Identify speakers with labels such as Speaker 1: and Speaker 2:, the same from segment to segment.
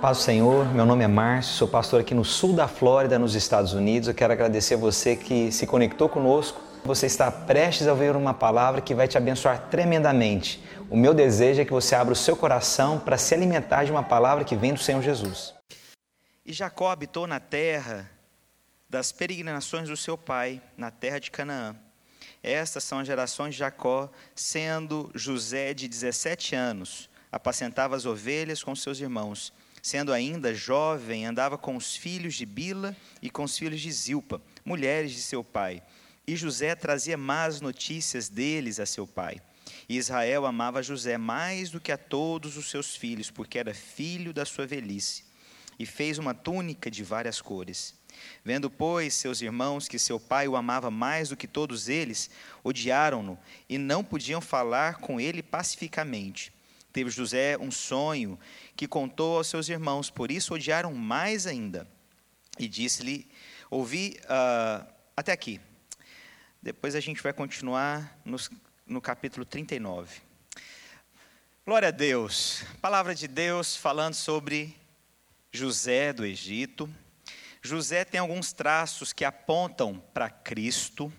Speaker 1: Paz do Senhor, meu nome é Márcio, sou pastor aqui no sul da Flórida, nos Estados Unidos. Eu quero agradecer a você que se conectou conosco. Você está prestes a ouvir uma palavra que vai te abençoar tremendamente. O meu desejo é que você abra o seu coração para se alimentar de uma palavra que vem do Senhor Jesus.
Speaker 2: E Jacó habitou na terra das peregrinações do seu pai, na terra de Canaã. Estas são as gerações de Jacó, sendo José de 17 anos, apacentava as ovelhas com seus irmãos. Sendo ainda jovem, andava com os filhos de Bila e com os filhos de Zilpa, mulheres de seu pai. E José trazia más notícias deles a seu pai. E Israel amava José mais do que a todos os seus filhos, porque era filho da sua velhice. E fez uma túnica de várias cores. Vendo, pois, seus irmãos que seu pai o amava mais do que todos eles, odiaram-no e não podiam falar com ele pacificamente. Teve José um sonho que contou aos seus irmãos, por isso odiaram mais ainda. E disse-lhe: Ouvi uh, até aqui. Depois a gente vai continuar nos, no capítulo 39. Glória a Deus. Palavra de Deus falando sobre José do Egito. José tem alguns traços que apontam para Cristo.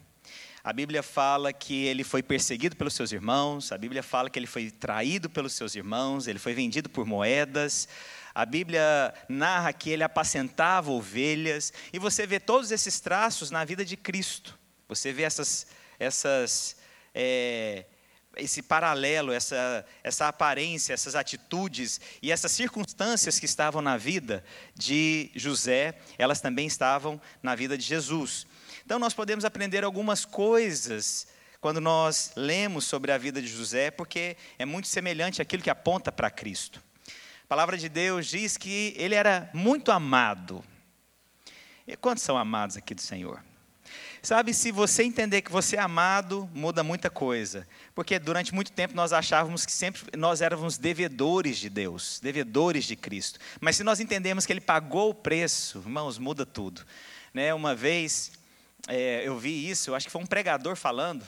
Speaker 2: A Bíblia fala que ele foi perseguido pelos seus irmãos, a Bíblia fala que ele foi traído pelos seus irmãos, ele foi vendido por moedas. A Bíblia narra que ele apacentava ovelhas, e você vê todos esses traços na vida de Cristo. Você vê essas, essas, é, esse paralelo, essa, essa aparência, essas atitudes e essas circunstâncias que estavam na vida de José, elas também estavam na vida de Jesus. Então, nós podemos aprender algumas coisas quando nós lemos sobre a vida de José, porque é muito semelhante àquilo que aponta para Cristo. A palavra de Deus diz que ele era muito amado. E quantos são amados aqui do Senhor? Sabe, se você entender que você é amado, muda muita coisa. Porque durante muito tempo nós achávamos que sempre nós éramos devedores de Deus, devedores de Cristo. Mas se nós entendemos que Ele pagou o preço, irmãos, muda tudo. Né? Uma vez, é, eu vi isso, eu acho que foi um pregador falando,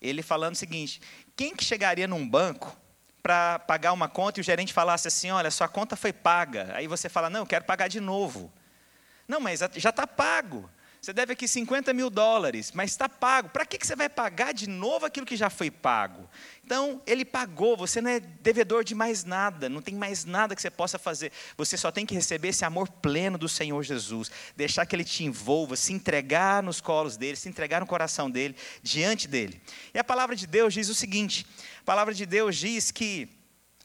Speaker 2: ele falando o seguinte: quem que chegaria num banco para pagar uma conta e o gerente falasse assim: olha, sua conta foi paga. Aí você fala: não, eu quero pagar de novo. Não, mas já está pago. Você deve aqui 50 mil dólares, mas está pago. Para que, que você vai pagar de novo aquilo que já foi pago? Então, ele pagou, você não é devedor de mais nada, não tem mais nada que você possa fazer. Você só tem que receber esse amor pleno do Senhor Jesus, deixar que ele te envolva, se entregar nos colos dele, se entregar no coração dele, diante dele. E a palavra de Deus diz o seguinte: a palavra de Deus diz que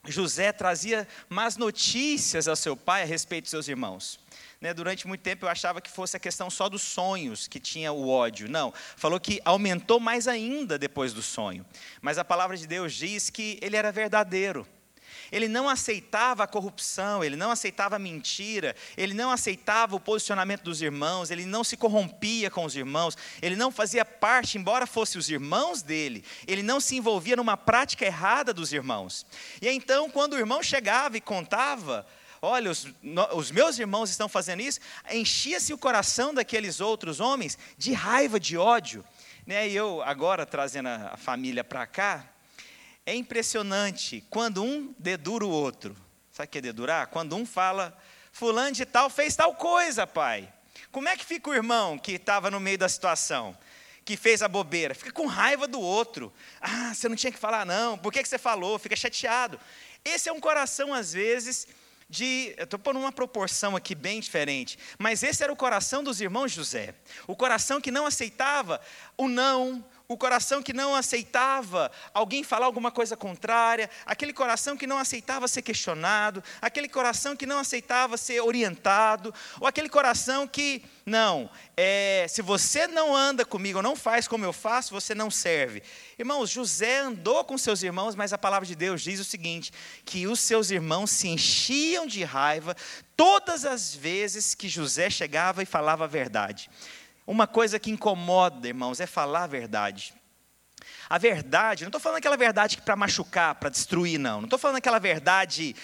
Speaker 2: José trazia más notícias ao seu pai a respeito de seus irmãos. Né, durante muito tempo eu achava que fosse a questão só dos sonhos que tinha o ódio. Não, falou que aumentou mais ainda depois do sonho. Mas a palavra de Deus diz que ele era verdadeiro. Ele não aceitava a corrupção, ele não aceitava a mentira, ele não aceitava o posicionamento dos irmãos, ele não se corrompia com os irmãos, ele não fazia parte, embora fosse os irmãos dele, ele não se envolvia numa prática errada dos irmãos. E então, quando o irmão chegava e contava olha, os, no, os meus irmãos estão fazendo isso, enchia-se o coração daqueles outros homens de raiva, de ódio. Né? E eu, agora trazendo a família para cá, é impressionante quando um dedura o outro. Sabe o que é dedurar? Quando um fala, fulano de tal fez tal coisa, pai. Como é que fica o irmão que estava no meio da situação? Que fez a bobeira? Fica com raiva do outro. Ah, você não tinha que falar, não. Por que, que você falou? Fica chateado. Esse é um coração, às vezes, de. Eu estou pondo uma proporção aqui bem diferente, mas esse era o coração dos irmãos José. O coração que não aceitava o não, o coração que não aceitava alguém falar alguma coisa contrária, aquele coração que não aceitava ser questionado, aquele coração que não aceitava ser orientado, ou aquele coração que, não, é, se você não anda comigo, não faz como eu faço, você não serve. Irmãos, José andou com seus irmãos, mas a palavra de Deus diz o seguinte: que os seus irmãos se enchiam de raiva todas as vezes que José chegava e falava a verdade. Uma coisa que incomoda, irmãos, é falar a verdade. A verdade, não estou falando aquela verdade para machucar, para destruir, não. Não estou falando aquela verdade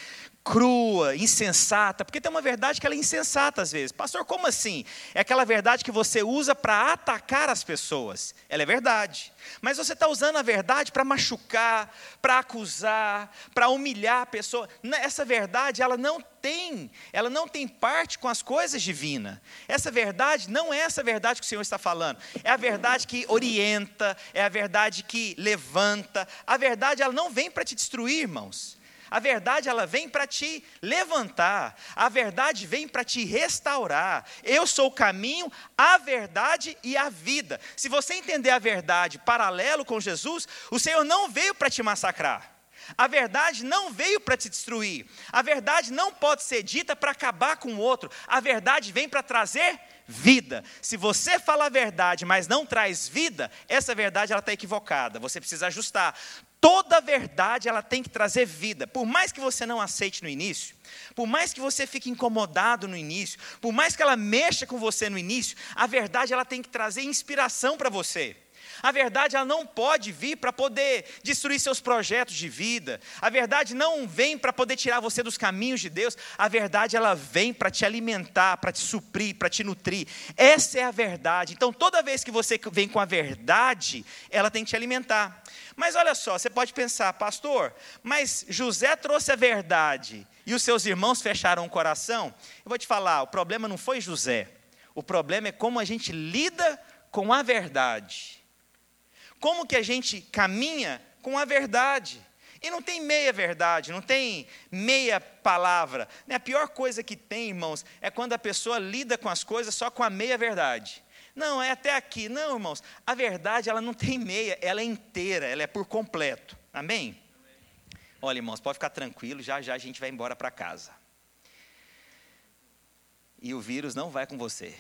Speaker 2: crua, insensata, porque tem uma verdade que ela é insensata às vezes. Pastor, como assim? É aquela verdade que você usa para atacar as pessoas. Ela é verdade. Mas você está usando a verdade para machucar, para acusar, para humilhar a pessoa. Essa verdade, ela não tem, ela não tem parte com as coisas divinas. Essa verdade não é essa verdade que o Senhor está falando. É a verdade que orienta, é a verdade que levanta. A verdade, ela não vem para te destruir, irmãos. A verdade ela vem para te levantar. A verdade vem para te restaurar. Eu sou o caminho, a verdade e a vida. Se você entender a verdade paralelo com Jesus, o Senhor não veio para te massacrar. A verdade não veio para te destruir. A verdade não pode ser dita para acabar com o outro. A verdade vem para trazer vida. Se você fala a verdade, mas não traz vida, essa verdade ela está equivocada. Você precisa ajustar. Toda verdade ela tem que trazer vida. Por mais que você não aceite no início, por mais que você fique incomodado no início, por mais que ela mexa com você no início, a verdade ela tem que trazer inspiração para você. A verdade ela não pode vir para poder destruir seus projetos de vida. A verdade não vem para poder tirar você dos caminhos de Deus. A verdade ela vem para te alimentar, para te suprir, para te nutrir. Essa é a verdade. Então toda vez que você vem com a verdade, ela tem que te alimentar. Mas olha só, você pode pensar, pastor, mas José trouxe a verdade e os seus irmãos fecharam o coração? Eu vou te falar, o problema não foi José. O problema é como a gente lida com a verdade. Como que a gente caminha com a verdade? E não tem meia verdade, não tem meia palavra. A pior coisa que tem, irmãos, é quando a pessoa lida com as coisas só com a meia verdade. Não, é até aqui. Não, irmãos, a verdade ela não tem meia, ela é inteira, ela é por completo. Amém? Olha, irmãos, pode ficar tranquilo, já já a gente vai embora para casa. E o vírus não vai com você.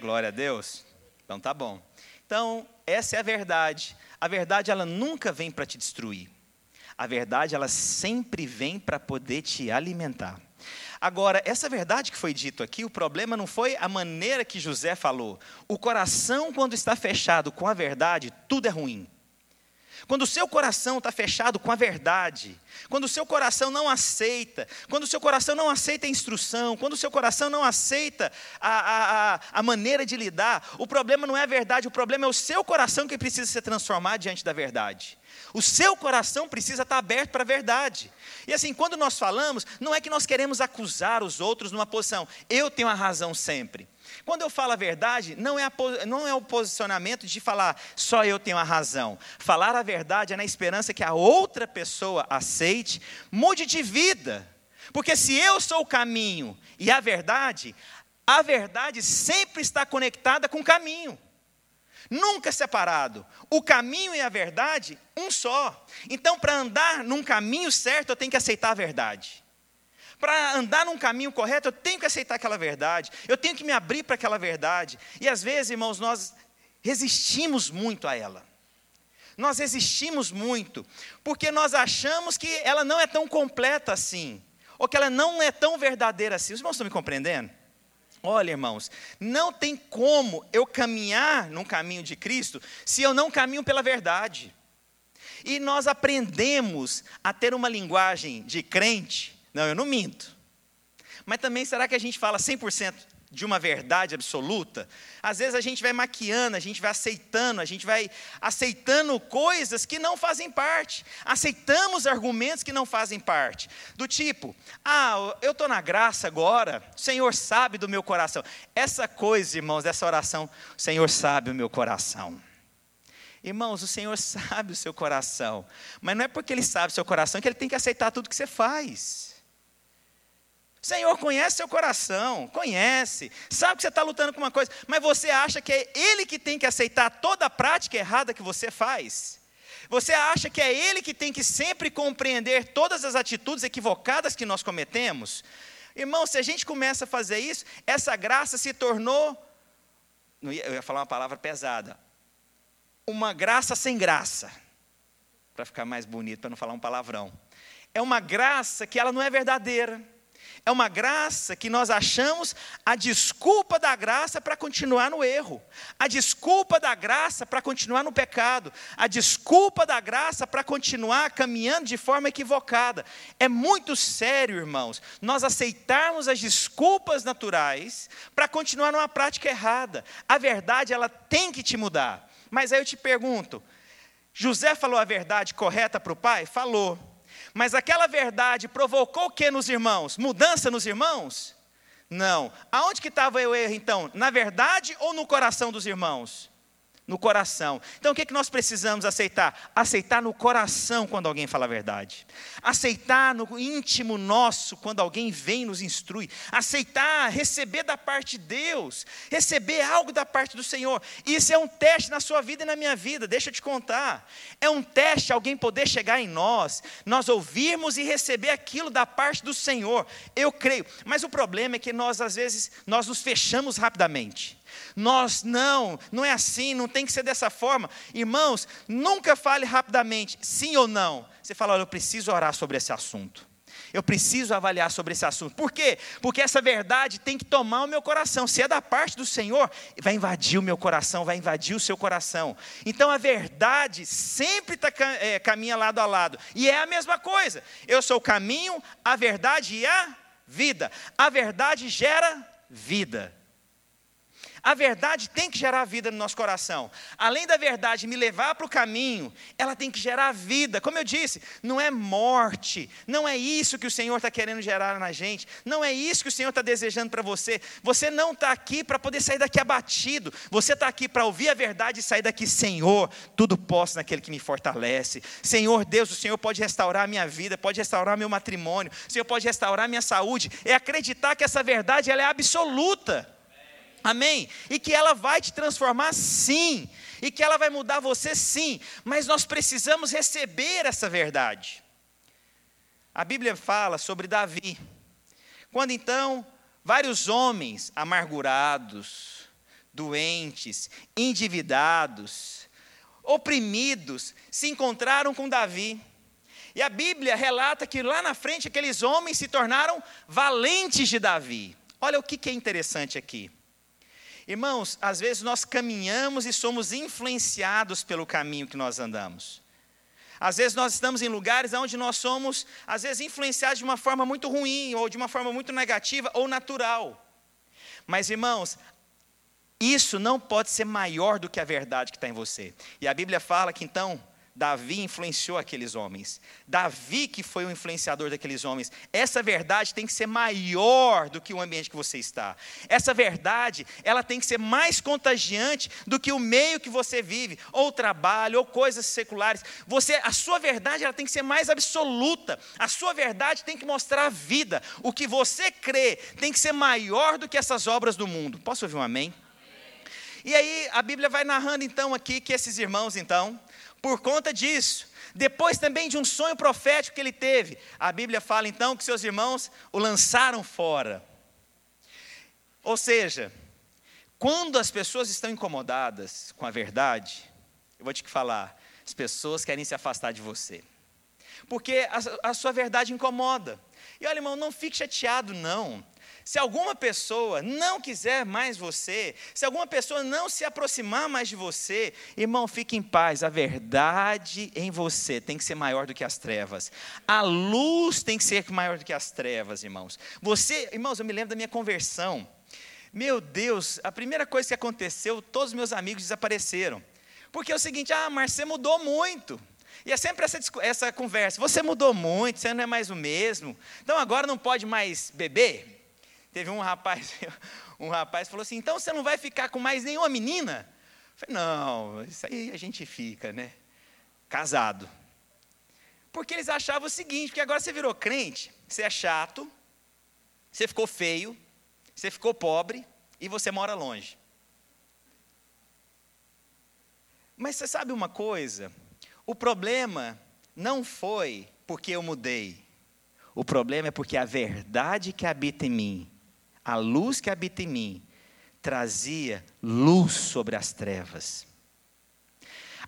Speaker 2: Glória a Deus. Então tá bom. Então, essa é a verdade. A verdade ela nunca vem para te destruir. A verdade ela sempre vem para poder te alimentar. Agora, essa verdade que foi dito aqui, o problema não foi a maneira que José falou. O coração, quando está fechado com a verdade, tudo é ruim. Quando o seu coração está fechado com a verdade, quando o seu coração não aceita, quando o seu coração não aceita a instrução, quando o seu coração não aceita a, a, a maneira de lidar, o problema não é a verdade, o problema é o seu coração que precisa ser transformado diante da verdade. O seu coração precisa estar aberto para a verdade. E assim, quando nós falamos, não é que nós queremos acusar os outros numa posição, eu tenho a razão sempre. Quando eu falo a verdade, não é, a, não é o posicionamento de falar só eu tenho a razão. Falar a verdade é na esperança que a outra pessoa aceite, mude de vida. Porque se eu sou o caminho e a verdade, a verdade sempre está conectada com o caminho. Nunca separado. O caminho e a verdade, um só. Então, para andar num caminho certo, eu tenho que aceitar a verdade. Para andar num caminho correto, eu tenho que aceitar aquela verdade. Eu tenho que me abrir para aquela verdade. E às vezes, irmãos, nós resistimos muito a ela. Nós resistimos muito, porque nós achamos que ela não é tão completa assim, ou que ela não é tão verdadeira assim. Os irmãos estão me compreendendo? Olha, irmãos, não tem como eu caminhar num caminho de Cristo se eu não caminho pela verdade. E nós aprendemos a ter uma linguagem de crente não, eu não minto. Mas também será que a gente fala 100% de uma verdade absoluta? Às vezes a gente vai maquiando, a gente vai aceitando, a gente vai aceitando coisas que não fazem parte. Aceitamos argumentos que não fazem parte. Do tipo, ah, eu estou na graça agora, o Senhor sabe do meu coração. Essa coisa, irmãos, dessa oração, o Senhor sabe o meu coração. Irmãos, o Senhor sabe o seu coração, mas não é porque Ele sabe o seu coração que Ele tem que aceitar tudo que você faz. Senhor conhece seu coração, conhece, sabe que você está lutando com uma coisa, mas você acha que é Ele que tem que aceitar toda a prática errada que você faz? Você acha que é Ele que tem que sempre compreender todas as atitudes equivocadas que nós cometemos? Irmão, se a gente começa a fazer isso, essa graça se tornou, eu ia falar uma palavra pesada, uma graça sem graça, para ficar mais bonito, para não falar um palavrão. É uma graça que ela não é verdadeira É uma graça que nós achamos a desculpa da graça para continuar no erro, a desculpa da graça para continuar no pecado, a desculpa da graça para continuar caminhando de forma equivocada. É muito sério, irmãos, nós aceitarmos as desculpas naturais para continuar numa prática errada. A verdade, ela tem que te mudar. Mas aí eu te pergunto: José falou a verdade correta para o pai? Falou. Mas aquela verdade provocou o que nos irmãos? Mudança nos irmãos? Não. Aonde que estava o erro então? Na verdade ou no coração dos irmãos? No coração. Então o que, é que nós precisamos aceitar? Aceitar no coração quando alguém fala a verdade. Aceitar no íntimo nosso quando alguém vem e nos instrui. Aceitar, receber da parte de Deus. Receber algo da parte do Senhor. Isso é um teste na sua vida e na minha vida, deixa eu te contar. É um teste alguém poder chegar em nós, nós ouvirmos e receber aquilo da parte do Senhor. Eu creio. Mas o problema é que nós, às vezes, nós nos fechamos rapidamente. Nós não, não é assim, não tem que ser dessa forma. Irmãos, nunca fale rapidamente, sim ou não. Você fala, olha, eu preciso orar sobre esse assunto. Eu preciso avaliar sobre esse assunto. Por quê? Porque essa verdade tem que tomar o meu coração. Se é da parte do Senhor, vai invadir o meu coração, vai invadir o seu coração. Então a verdade sempre tá, é, caminha lado a lado. E é a mesma coisa. Eu sou o caminho, a verdade e a vida. A verdade gera vida. A verdade tem que gerar vida no nosso coração. Além da verdade me levar para o caminho, ela tem que gerar vida. Como eu disse, não é morte. Não é isso que o Senhor está querendo gerar na gente. Não é isso que o Senhor está desejando para você. Você não está aqui para poder sair daqui abatido. Você está aqui para ouvir a verdade e sair daqui, Senhor, tudo posso naquele que me fortalece. Senhor Deus, o Senhor pode restaurar a minha vida, pode restaurar meu matrimônio. O Senhor pode restaurar a minha saúde. É acreditar que essa verdade ela é absoluta. Amém? E que ela vai te transformar sim, e que ela vai mudar você sim, mas nós precisamos receber essa verdade. A Bíblia fala sobre Davi. Quando então vários homens amargurados, doentes, endividados, oprimidos, se encontraram com Davi. E a Bíblia relata que lá na frente aqueles homens se tornaram valentes de Davi. Olha o que é interessante aqui. Irmãos, às vezes nós caminhamos e somos influenciados pelo caminho que nós andamos. Às vezes nós estamos em lugares onde nós somos, às vezes, influenciados de uma forma muito ruim, ou de uma forma muito negativa, ou natural. Mas, irmãos, isso não pode ser maior do que a verdade que está em você. E a Bíblia fala que então Davi influenciou aqueles homens. Davi que foi o influenciador daqueles homens. Essa verdade tem que ser maior do que o ambiente que você está. Essa verdade, ela tem que ser mais contagiante do que o meio que você vive, ou trabalho, ou coisas seculares. Você, a sua verdade, ela tem que ser mais absoluta. A sua verdade tem que mostrar a vida. O que você crê tem que ser maior do que essas obras do mundo. Posso ouvir um amém? E aí a Bíblia vai narrando então aqui que esses irmãos então por conta disso. Depois também de um sonho profético que ele teve, a Bíblia fala então que seus irmãos o lançaram fora. Ou seja, quando as pessoas estão incomodadas com a verdade, eu vou te falar, as pessoas querem se afastar de você. Porque a, a sua verdade incomoda. E olha, irmão, não fique chateado, não. Se alguma pessoa não quiser mais você, se alguma pessoa não se aproximar mais de você, irmão, fique em paz. A verdade em você tem que ser maior do que as trevas. A luz tem que ser maior do que as trevas, irmãos. Você, irmãos, eu me lembro da minha conversão. Meu Deus, a primeira coisa que aconteceu, todos os meus amigos desapareceram. Porque é o seguinte, ah, mas você mudou muito. E é sempre essa, essa conversa, você mudou muito, você não é mais o mesmo. Então agora não pode mais beber? Teve um rapaz, um rapaz falou assim: então você não vai ficar com mais nenhuma menina? Eu falei, não, isso aí a gente fica, né? Casado. Porque eles achavam o seguinte, porque agora você virou crente, você é chato, você ficou feio, você ficou pobre e você mora longe. Mas você sabe uma coisa? O problema não foi porque eu mudei. O problema é porque a verdade que habita em mim a luz que habita em mim trazia luz sobre as trevas.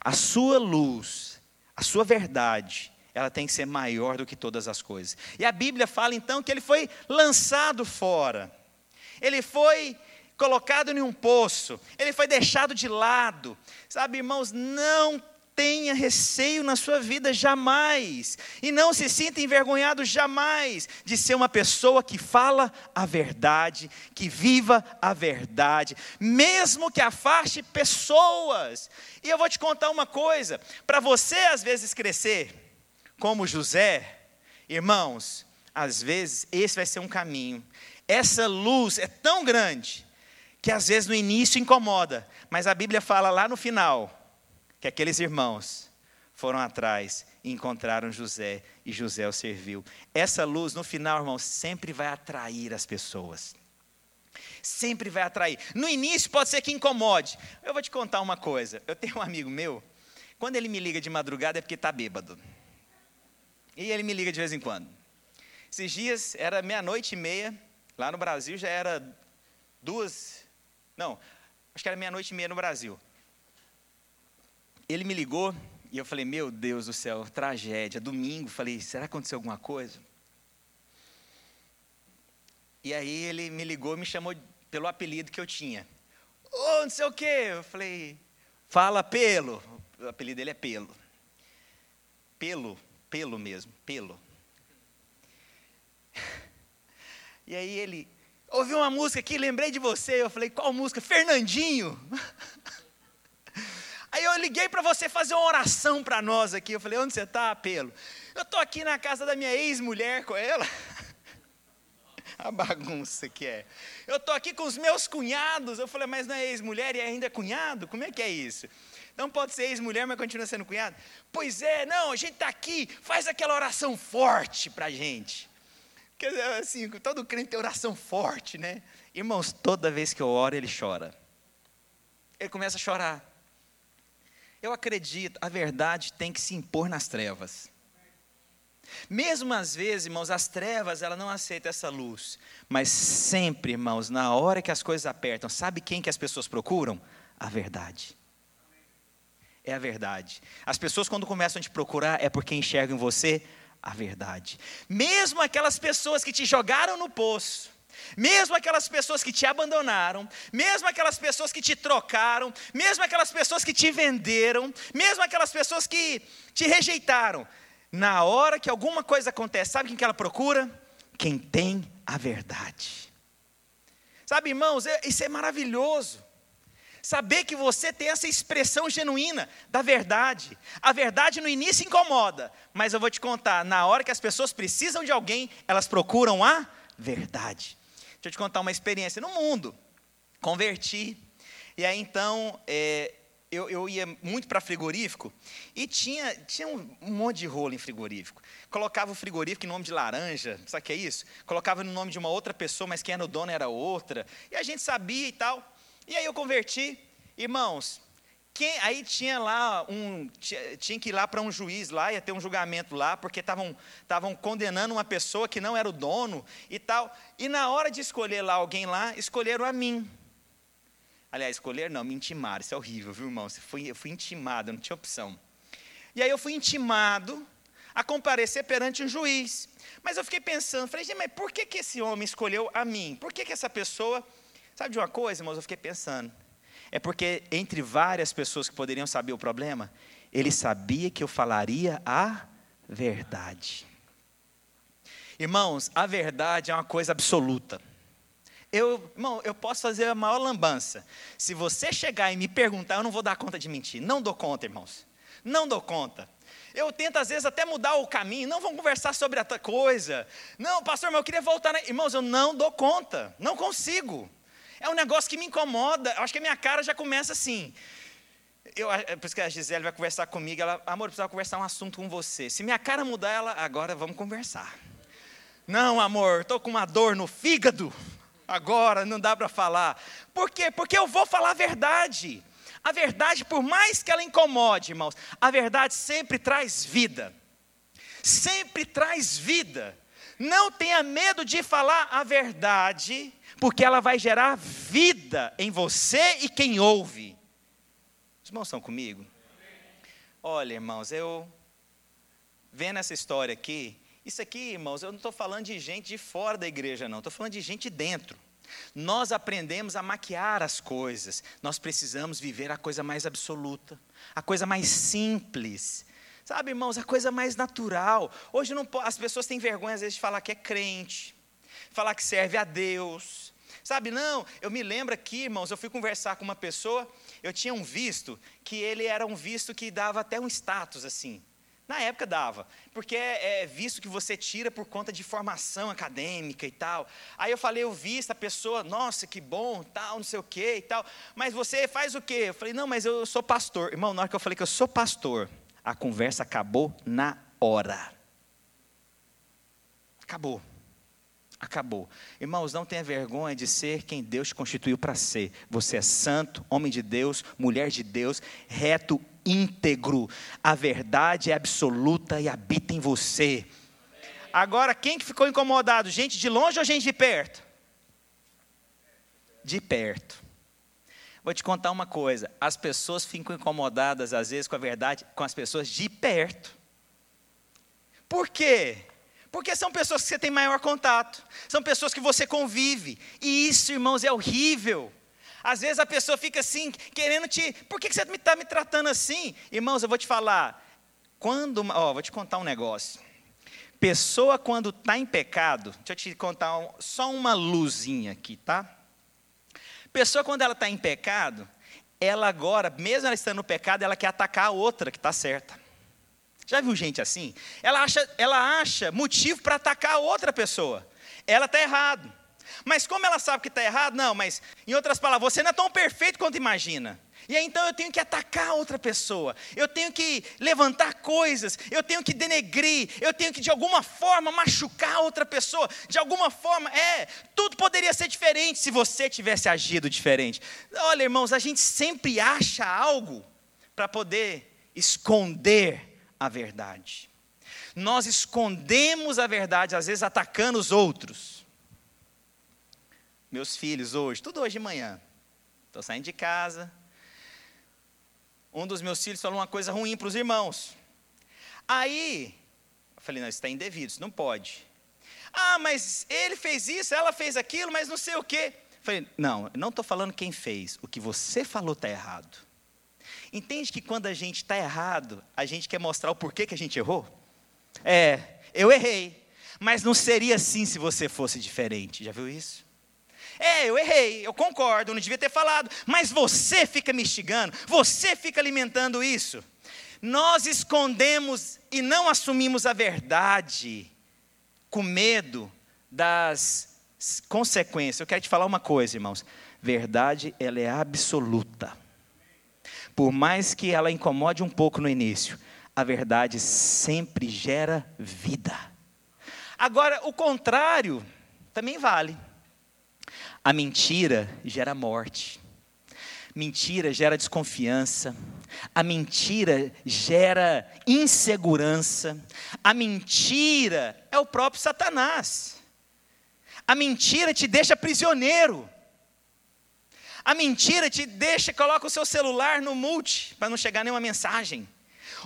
Speaker 2: A sua luz, a sua verdade, ela tem que ser maior do que todas as coisas. E a Bíblia fala então que ele foi lançado fora. Ele foi colocado em um poço, ele foi deixado de lado. Sabe, irmãos, não tenha receio na sua vida jamais, e não se sinta envergonhado jamais de ser uma pessoa que fala a verdade, que viva a verdade, mesmo que afaste pessoas. E eu vou te contar uma coisa: para você às vezes crescer, como José, irmãos, às vezes esse vai ser um caminho. Essa luz é tão grande que às vezes no início incomoda, mas a Bíblia fala lá no final que aqueles irmãos foram atrás e encontraram José e José o serviu. Essa luz no final, irmãos, sempre vai atrair as pessoas. Sempre vai atrair. No início pode ser que incomode. Eu vou te contar uma coisa. Eu tenho um amigo meu, quando ele me liga de madrugada é porque está bêbado. E ele me liga de vez em quando. Esses dias era meia-noite e meia, lá no Brasil já era duas, não, acho que era meia-noite e meia no Brasil. Ele me ligou e eu falei: Meu Deus do céu, tragédia. Domingo, falei: Será que aconteceu alguma coisa? E aí ele me ligou, me chamou pelo apelido que eu tinha. Ô, oh, não sei o quê. Eu falei: Fala pelo. O apelido dele é pelo. Pelo, pelo mesmo, pelo. E aí ele, ouvi uma música aqui, lembrei de você. Eu falei, qual música? Fernandinho. Aí eu liguei para você fazer uma oração para nós aqui. Eu falei, onde você está, Pelo? Eu estou aqui na casa da minha ex-mulher com ela. A bagunça que é. Eu estou aqui com os meus cunhados. Eu falei, mas não é ex-mulher e ainda é cunhado? Como é que é isso? Não pode ser ex-mulher, mas continua sendo cunhado? Pois é, não, a gente está aqui, faz aquela oração forte para a gente. Porque, assim, todo crente tem oração forte, né? Irmãos, toda vez que eu oro, ele chora. Ele começa a chorar. Eu acredito, a verdade tem que se impor nas trevas. Mesmo às vezes, irmãos, as trevas, ela não aceita essa luz. Mas sempre, irmãos, na hora que as coisas apertam, sabe quem que as pessoas procuram? A verdade. É a verdade. As pessoas, quando começam a te procurar, é porque enxergam em você a verdade. Mesmo aquelas pessoas que te jogaram no poço, mesmo aquelas pessoas que te abandonaram, mesmo aquelas pessoas que te trocaram, mesmo aquelas pessoas que te venderam, mesmo aquelas pessoas que te rejeitaram, na hora que alguma coisa acontece, sabe quem que ela procura? Quem tem a verdade. Sabe, irmãos, é, isso é maravilhoso. Saber que você tem essa expressão genuína da verdade. A verdade no início incomoda, mas eu vou te contar, na hora que as pessoas precisam de alguém, elas procuram a verdade. Deixa eu te contar uma experiência no mundo. Converti. E aí então, é, eu, eu, ia muito para frigorífico e tinha, tinha um, monte de rolo em frigorífico. Colocava o frigorífico em nome de laranja, sabe o que é isso? Colocava no nome de uma outra pessoa, mas quem era o dono era outra. E a gente sabia e tal. E aí eu converti, irmãos. Quem, aí tinha lá um tinha, tinha que ir lá para um juiz lá ia ter um julgamento lá porque estavam condenando uma pessoa que não era o dono e tal. E na hora de escolher lá alguém lá escolheram a mim. Aliás escolher não me intimaram isso é horrível viu irmão? Eu fui, eu fui intimado não tinha opção. E aí eu fui intimado a comparecer perante um juiz. Mas eu fiquei pensando falei mas por que que esse homem escolheu a mim? Por que que essa pessoa Sabe de uma coisa, irmãos? Eu fiquei pensando. É porque entre várias pessoas que poderiam saber o problema, ele sabia que eu falaria a verdade. Irmãos, a verdade é uma coisa absoluta. Eu, irmão, eu posso fazer a maior lambança. Se você chegar e me perguntar, eu não vou dar conta de mentir. Não dou conta, irmãos. Não dou conta. Eu tento, às vezes, até mudar o caminho. Não vamos conversar sobre outra coisa. Não, pastor, mas eu queria voltar. Na... Irmãos, eu não dou conta. Não consigo. É um negócio que me incomoda. Eu acho que a minha cara já começa assim. Eu, é por isso que a Gisele vai conversar comigo. Ela, amor, eu precisava conversar um assunto com você. Se minha cara mudar, ela, agora vamos conversar. Não, amor, estou com uma dor no fígado. Agora não dá para falar. Por quê? Porque eu vou falar a verdade. A verdade, por mais que ela incomode, irmãos, a verdade sempre traz vida. Sempre traz vida. Não tenha medo de falar a verdade, porque ela vai gerar vida em você e quem ouve. Os irmãos estão comigo? Olha, irmãos, eu vendo essa história aqui, isso aqui, irmãos, eu não estou falando de gente de fora da igreja, não, estou falando de gente dentro. Nós aprendemos a maquiar as coisas, nós precisamos viver a coisa mais absoluta, a coisa mais simples. Sabe, irmãos, a coisa mais natural. Hoje não, as pessoas têm vergonha, às vezes, de falar que é crente, falar que serve a Deus. Sabe, não, eu me lembro aqui, irmãos, eu fui conversar com uma pessoa, eu tinha um visto, que ele era um visto que dava até um status, assim. Na época dava, porque é, é, visto que você tira por conta de formação acadêmica e tal. Aí eu falei, eu vi a pessoa, nossa, que bom, tal, não sei o que e tal. Mas você faz o quê? Eu falei, não, mas eu sou pastor. Irmão, na hora que eu falei que eu sou pastor, a conversa acabou na hora. Acabou. Acabou. Irmãos, não tenha vergonha de ser quem Deus te constituiu para ser. Você é santo, homem de Deus, mulher de Deus, reto, íntegro. A verdade é absoluta e habita em você. Agora, quem que ficou incomodado? Gente de longe ou gente de perto? De perto. Vou te contar uma coisa: as pessoas ficam incomodadas, às vezes, com a verdade, com as pessoas de perto. Por quê? Porque são pessoas que você tem maior contato, são pessoas que você convive, e isso, irmãos, é horrível. Às vezes a pessoa fica assim, querendo te. Por que você está me tratando assim? Irmãos, eu vou te falar. Quando. Ó, vou te contar um negócio. Pessoa, quando está em pecado, deixa eu te contar um, só uma luzinha aqui, tá? Pessoa, quando ela está em pecado, ela agora, mesmo ela estando no pecado, ela quer atacar a outra que está certa. Já viu gente assim? Ela acha, ela acha motivo para atacar a outra pessoa. Ela está errado. Mas como ela sabe que está errado? Não, mas em outras palavras, você não é tão perfeito quanto imagina. E aí então eu tenho que atacar outra pessoa, eu tenho que levantar coisas, eu tenho que denegrir, eu tenho que de alguma forma machucar outra pessoa, de alguma forma, é, tudo poderia ser diferente se você tivesse agido diferente. Olha, irmãos, a gente sempre acha algo para poder esconder a verdade. Nós escondemos a verdade, às vezes atacando os outros. Meus filhos hoje, tudo hoje de manhã, estou saindo de casa, um dos meus filhos falou uma coisa ruim para os irmãos. Aí, eu falei, não, isso está indevido, isso não pode. Ah, mas ele fez isso, ela fez aquilo, mas não sei o quê. Eu falei, não, não estou falando quem fez, o que você falou está errado. Entende que quando a gente está errado, a gente quer mostrar o porquê que a gente errou? É, eu errei, mas não seria assim se você fosse diferente, já viu isso? É, eu errei, eu concordo, eu não devia ter falado, mas você fica me instigando, você fica alimentando isso. Nós escondemos e não assumimos a verdade com medo das consequências. Eu quero te falar uma coisa, irmãos. Verdade, ela é absoluta. Por mais que ela incomode um pouco no início, a verdade sempre gera vida. Agora, o contrário também vale. A mentira gera morte. Mentira gera desconfiança. A mentira gera insegurança. A mentira é o próprio Satanás. A mentira te deixa prisioneiro. A mentira te deixa, coloca o seu celular no multi, para não chegar nenhuma mensagem.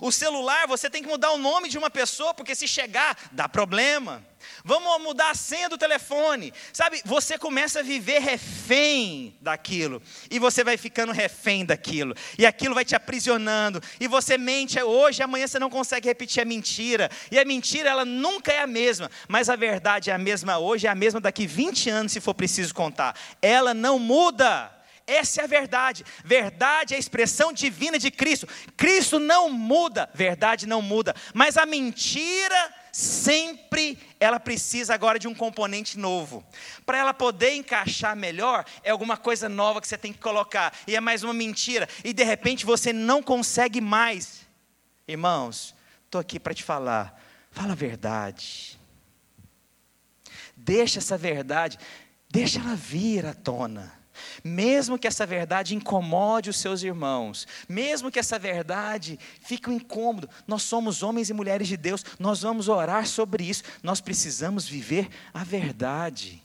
Speaker 2: O celular, você tem que mudar o nome de uma pessoa, porque se chegar, dá problema. Vamos mudar a senha do telefone. Sabe, você começa a viver refém daquilo. E você vai ficando refém daquilo. E aquilo vai te aprisionando. E você mente hoje, amanhã você não consegue repetir a mentira. E a mentira, ela nunca é a mesma. Mas a verdade é a mesma hoje, é a mesma daqui 20 anos, se for preciso contar. Ela não muda. Essa é a verdade. Verdade é a expressão divina de Cristo. Cristo não muda, verdade não muda. Mas a mentira sempre ela precisa agora de um componente novo. Para ela poder encaixar melhor, é alguma coisa nova que você tem que colocar. E é mais uma mentira. E de repente você não consegue mais. Irmãos, estou aqui para te falar. Fala a verdade. Deixa essa verdade, deixa ela vir à tona. Mesmo que essa verdade incomode os seus irmãos, mesmo que essa verdade fique um incômodo, nós somos homens e mulheres de Deus, nós vamos orar sobre isso, nós precisamos viver a verdade.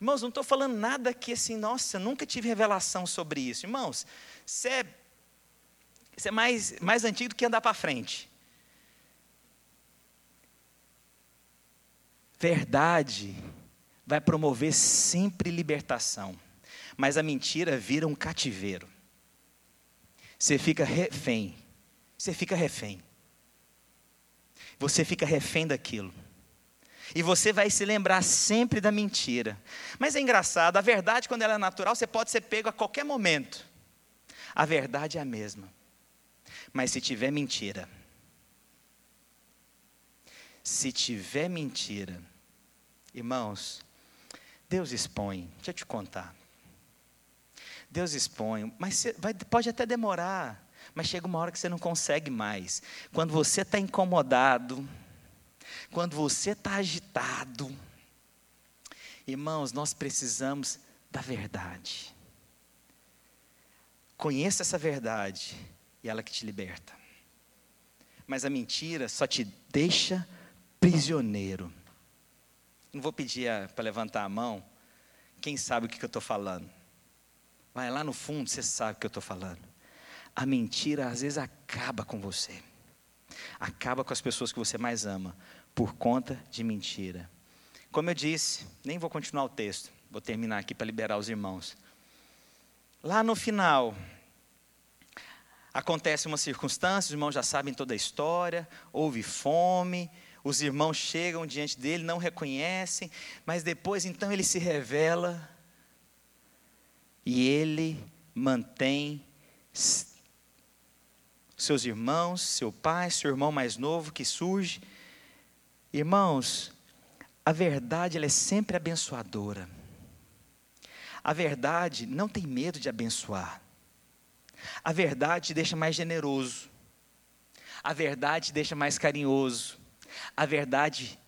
Speaker 2: Irmãos, não estou falando nada aqui assim, nossa, nunca tive revelação sobre isso. Irmãos, isso é, é mais, mais antigo do que andar para frente. Verdade vai promover sempre libertação, mas a mentira vira um cativeiro. Você fica refém. Você fica refém. Você fica refém daquilo. E você vai se lembrar sempre da mentira. Mas é engraçado, a verdade, quando ela é natural, você pode ser pego a qualquer momento. A verdade é a mesma. Mas se tiver mentira, se tiver mentira, irmãos, Deus expõe, deixa eu te contar. Deus expõe, mas vai, pode até demorar, mas chega uma hora que você não consegue mais. Quando você está incomodado, quando você está agitado, irmãos, nós precisamos da verdade. Conheça essa verdade e ela que te liberta. Mas a mentira só te deixa prisioneiro. Não vou pedir para levantar a mão. Quem sabe o que, que eu estou falando? Vai lá no fundo, você sabe o que eu estou falando. A mentira às vezes acaba com você. Acaba com as pessoas que você mais ama por conta de mentira. Como eu disse, nem vou continuar o texto, vou terminar aqui para liberar os irmãos. Lá no final, acontece uma circunstância, os irmãos já sabem toda a história, houve fome, os irmãos chegam diante dele, não reconhecem, mas depois então ele se revela e ele mantém seus irmãos, seu pai, seu irmão mais novo que surge. Irmãos, a verdade ela é sempre abençoadora. A verdade não tem medo de abençoar. A verdade te deixa mais generoso. A verdade te deixa mais carinhoso. A verdade,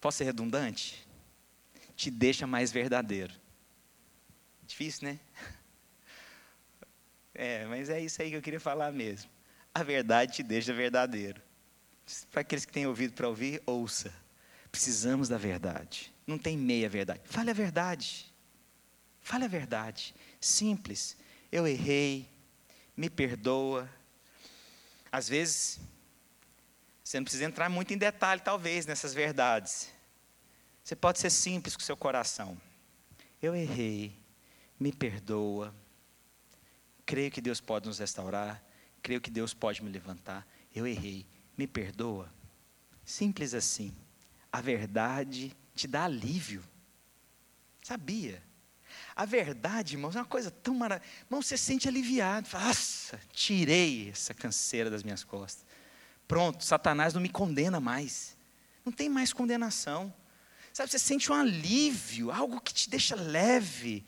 Speaker 2: posso ser redundante? Te deixa mais verdadeiro. Difícil, né? É, mas é isso aí que eu queria falar mesmo. A verdade te deixa verdadeiro. Para aqueles que têm ouvido para ouvir, ouça. Precisamos da verdade. Não tem meia verdade. Fale a verdade. Fale a verdade. Simples eu errei, me perdoa. Às vezes, você não precisa entrar muito em detalhe, talvez, nessas verdades. Você pode ser simples com o seu coração. Eu errei, me perdoa. Creio que Deus pode nos restaurar. Creio que Deus pode me levantar. Eu errei, me perdoa. Simples assim. A verdade te dá alívio. Sabia? A verdade, irmãos, é uma coisa tão maravilhosa. Irmão, você sente aliviado. Nossa, tirei essa canseira das minhas costas. Pronto, Satanás não me condena mais. Não tem mais condenação. Sabe, você sente um alívio, algo que te deixa leve.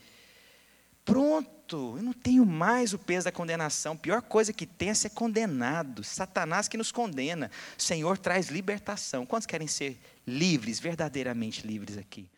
Speaker 2: Pronto, eu não tenho mais o peso da condenação. Pior coisa que tem é ser condenado. Satanás que nos condena. O Senhor traz libertação. Quantos querem ser livres, verdadeiramente livres aqui?